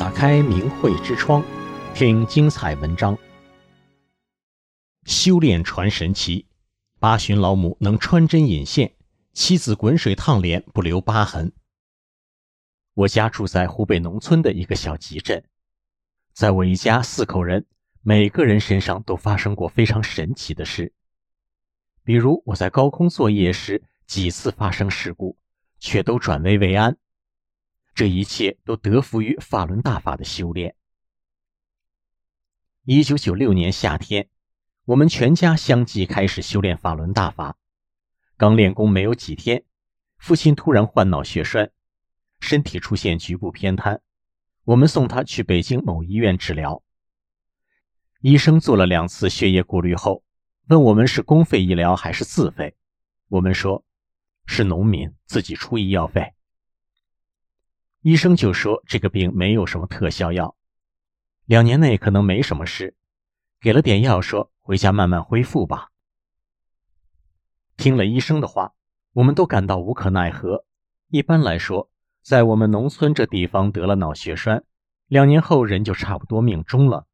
打开明慧之窗，听精彩文章。修炼传神奇，八旬老母能穿针引线，妻子滚水烫脸不留疤痕。我家住在湖北农村的一个小集镇，在我一家四口人，每个人身上都发生过非常神奇的事。比如我在高空作业时，几次发生事故，却都转危为安。这一切都得福于法轮大法的修炼。一九九六年夏天，我们全家相继开始修炼法轮大法。刚练功没有几天，父亲突然患脑血栓，身体出现局部偏瘫。我们送他去北京某医院治疗。医生做了两次血液过滤后，问我们是公费医疗还是自费。我们说，是农民自己出医药费。医生就说这个病没有什么特效药，两年内可能没什么事，给了点药说回家慢慢恢复吧。听了医生的话，我们都感到无可奈何。一般来说，在我们农村这地方得了脑血栓，两年后人就差不多命终了。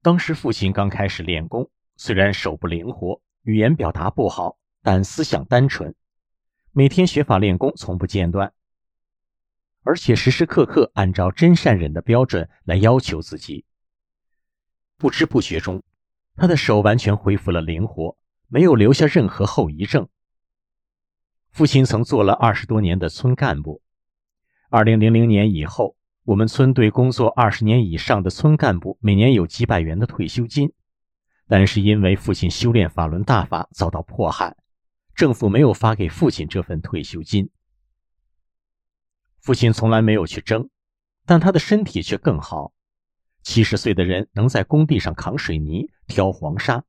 当时父亲刚开始练功，虽然手不灵活，语言表达不好，但思想单纯，每天学法练功，从不间断。而且时时刻刻按照真善忍的标准来要求自己。不知不觉中，他的手完全恢复了灵活，没有留下任何后遗症。父亲曾做了二十多年的村干部。二零零零年以后，我们村对工作二十年以上的村干部每年有几百元的退休金，但是因为父亲修炼法轮大法遭到迫害，政府没有发给父亲这份退休金。父亲从来没有去争，但他的身体却更好。七十岁的人能在工地上扛水泥、挑黄沙。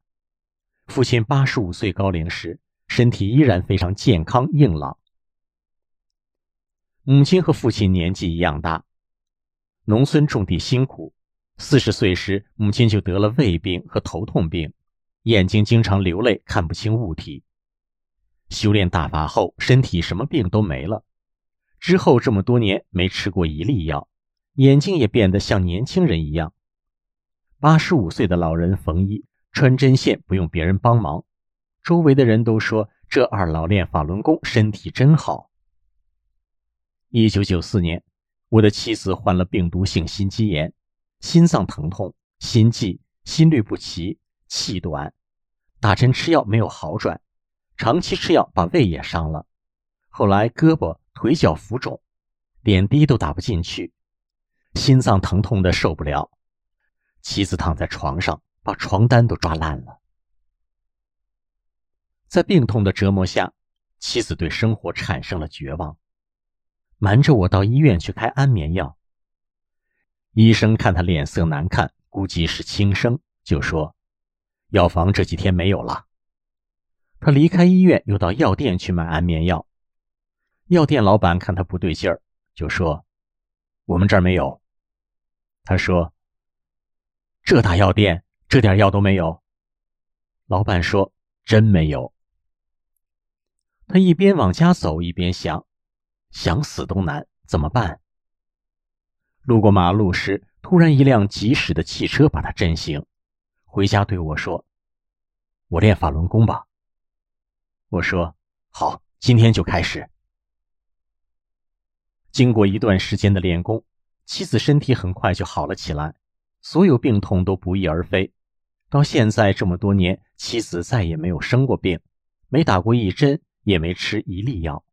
父亲八十五岁高龄时，身体依然非常健康硬朗。母亲和父亲年纪一样大，农村种地辛苦。四十岁时，母亲就得了胃病和头痛病，眼睛经常流泪，看不清物体。修炼大法后，身体什么病都没了。之后这么多年没吃过一粒药，眼睛也变得像年轻人一样。八十五岁的老人缝衣穿针线不用别人帮忙，周围的人都说这二老练法轮功身体真好。一九九四年，我的妻子患了病毒性心肌炎，心脏疼痛、心悸、心律不齐、气短，打针吃药没有好转，长期吃药把胃也伤了，后来胳膊。腿脚浮肿，点滴都打不进去，心脏疼痛的受不了。妻子躺在床上，把床单都抓烂了。在病痛的折磨下，妻子对生活产生了绝望，瞒着我到医院去开安眠药。医生看他脸色难看，估计是轻生，就说药房这几天没有了。他离开医院，又到药店去买安眠药。药店老板看他不对劲儿，就说：“我们这儿没有。”他说：“这大药店这点药都没有。”老板说：“真没有。”他一边往家走，一边想：“想死都难，怎么办？”路过马路时，突然一辆疾驶的汽车把他震醒，回家对我说：“我练法轮功吧。”我说：“好，今天就开始。”经过一段时间的练功，妻子身体很快就好了起来，所有病痛都不翼而飞。到现在这么多年，妻子再也没有生过病，没打过一针，也没吃一粒药。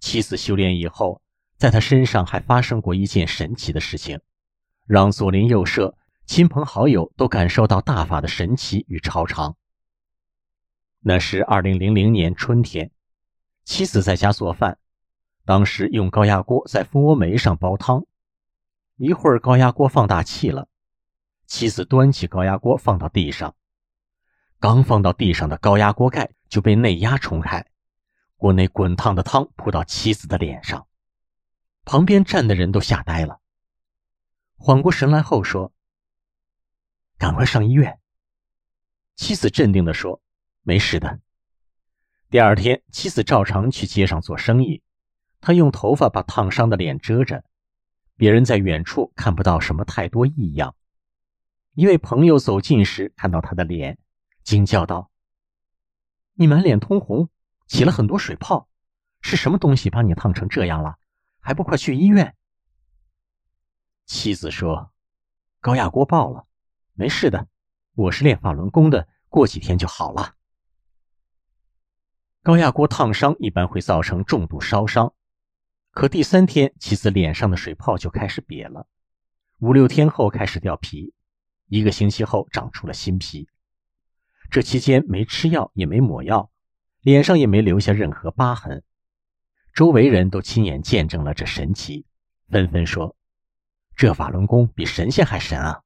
妻子修炼以后，在她身上还发生过一件神奇的事情，让左邻右舍、亲朋好友都感受到大法的神奇与超常。那是二零零零年春天，妻子在家做饭。当时用高压锅在蜂窝煤上煲汤，一会儿高压锅放大气了，妻子端起高压锅放到地上，刚放到地上的高压锅盖就被内压冲开，锅内滚烫的汤扑到妻子的脸上，旁边站的人都吓呆了。缓过神来后说：“赶快上医院。”妻子镇定地说：“没事的。”第二天，妻子照常去街上做生意。他用头发把烫伤的脸遮着，别人在远处看不到什么太多异样。一位朋友走近时，看到他的脸，惊叫道：“你满脸通红，起了很多水泡，是什么东西把你烫成这样了？还不快去医院？”妻子说：“高压锅爆了，没事的，我是练法轮功的，过几天就好了。”高压锅烫伤一般会造成重度烧伤，可第三天妻子脸上的水泡就开始瘪了，五六天后开始掉皮，一个星期后长出了新皮。这期间没吃药也没抹药，脸上也没留下任何疤痕。周围人都亲眼见证了这神奇，纷纷说。这法轮功比神仙还神啊！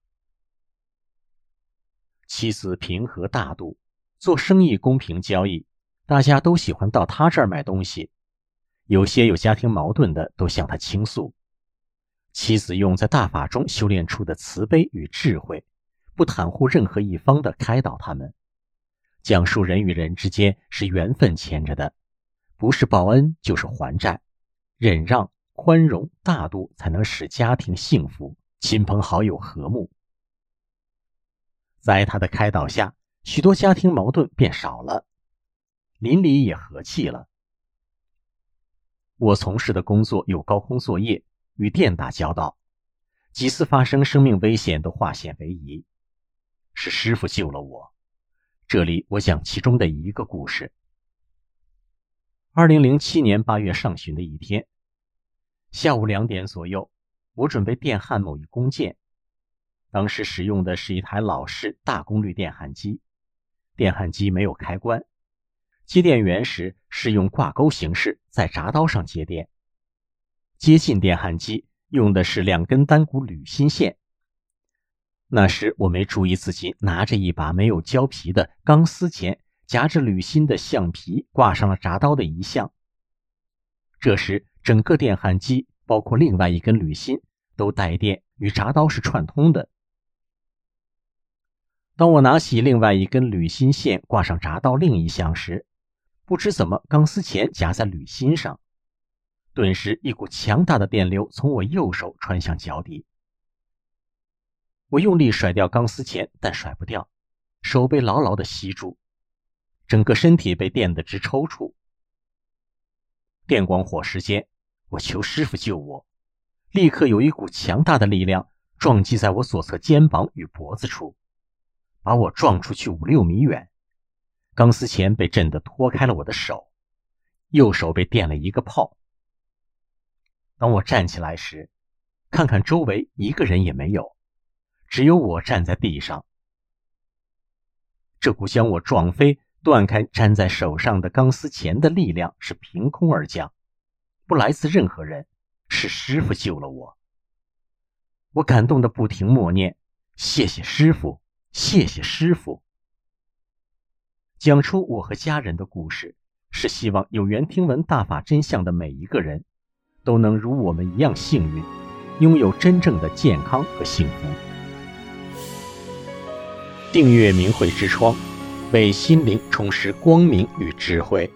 妻子平和大度，做生意公平交易，大家都喜欢到他这儿买东西。有些有家庭矛盾的都向他倾诉，妻子用在大法中修炼出的慈悲与智慧，不袒护任何一方的开导他们，讲述人与人之间是缘分牵着的，不是报恩就是还债，忍让。宽容大度才能使家庭幸福，亲朋好友和睦。在他的开导下，许多家庭矛盾变少了，邻里也和气了。我从事的工作有高空作业，与电打交道，几次发生生命危险都化险为夷，是师傅救了我。这里我讲其中的一个故事。二零零七年八月上旬的一天。下午两点左右，我准备电焊某一工件。当时使用的是一台老式大功率电焊机，电焊机没有开关。接电源时是用挂钩形式在闸刀上接电。接近电焊机用的是两根单股铝芯线。那时我没注意自己拿着一把没有胶皮的钢丝钳，夹着铝芯的橡皮挂上了闸刀的一项。这时。整个电焊机，包括另外一根铝芯，都带电，与闸刀是串通的。当我拿起另外一根铝芯线挂上闸刀另一项时，不知怎么钢丝钳夹在铝芯上，顿时一股强大的电流从我右手传向脚底。我用力甩掉钢丝钳，但甩不掉，手被牢牢地吸住，整个身体被电得直抽搐。电光火石间。我求师傅救我！立刻有一股强大的力量撞击在我左侧肩膀与脖子处，把我撞出去五六米远。钢丝钳被震得脱开了我的手，右手被电了一个泡。当我站起来时，看看周围一个人也没有，只有我站在地上。这股将我撞飞、断开粘在手上的钢丝钳的力量是凭空而降。不来自任何人，是师傅救了我。我感动的不停默念：“谢谢师傅，谢谢师傅。”讲出我和家人的故事，是希望有缘听闻大法真相的每一个人，都能如我们一样幸运，拥有真正的健康和幸福。订阅明慧之窗，为心灵充实光明与智慧。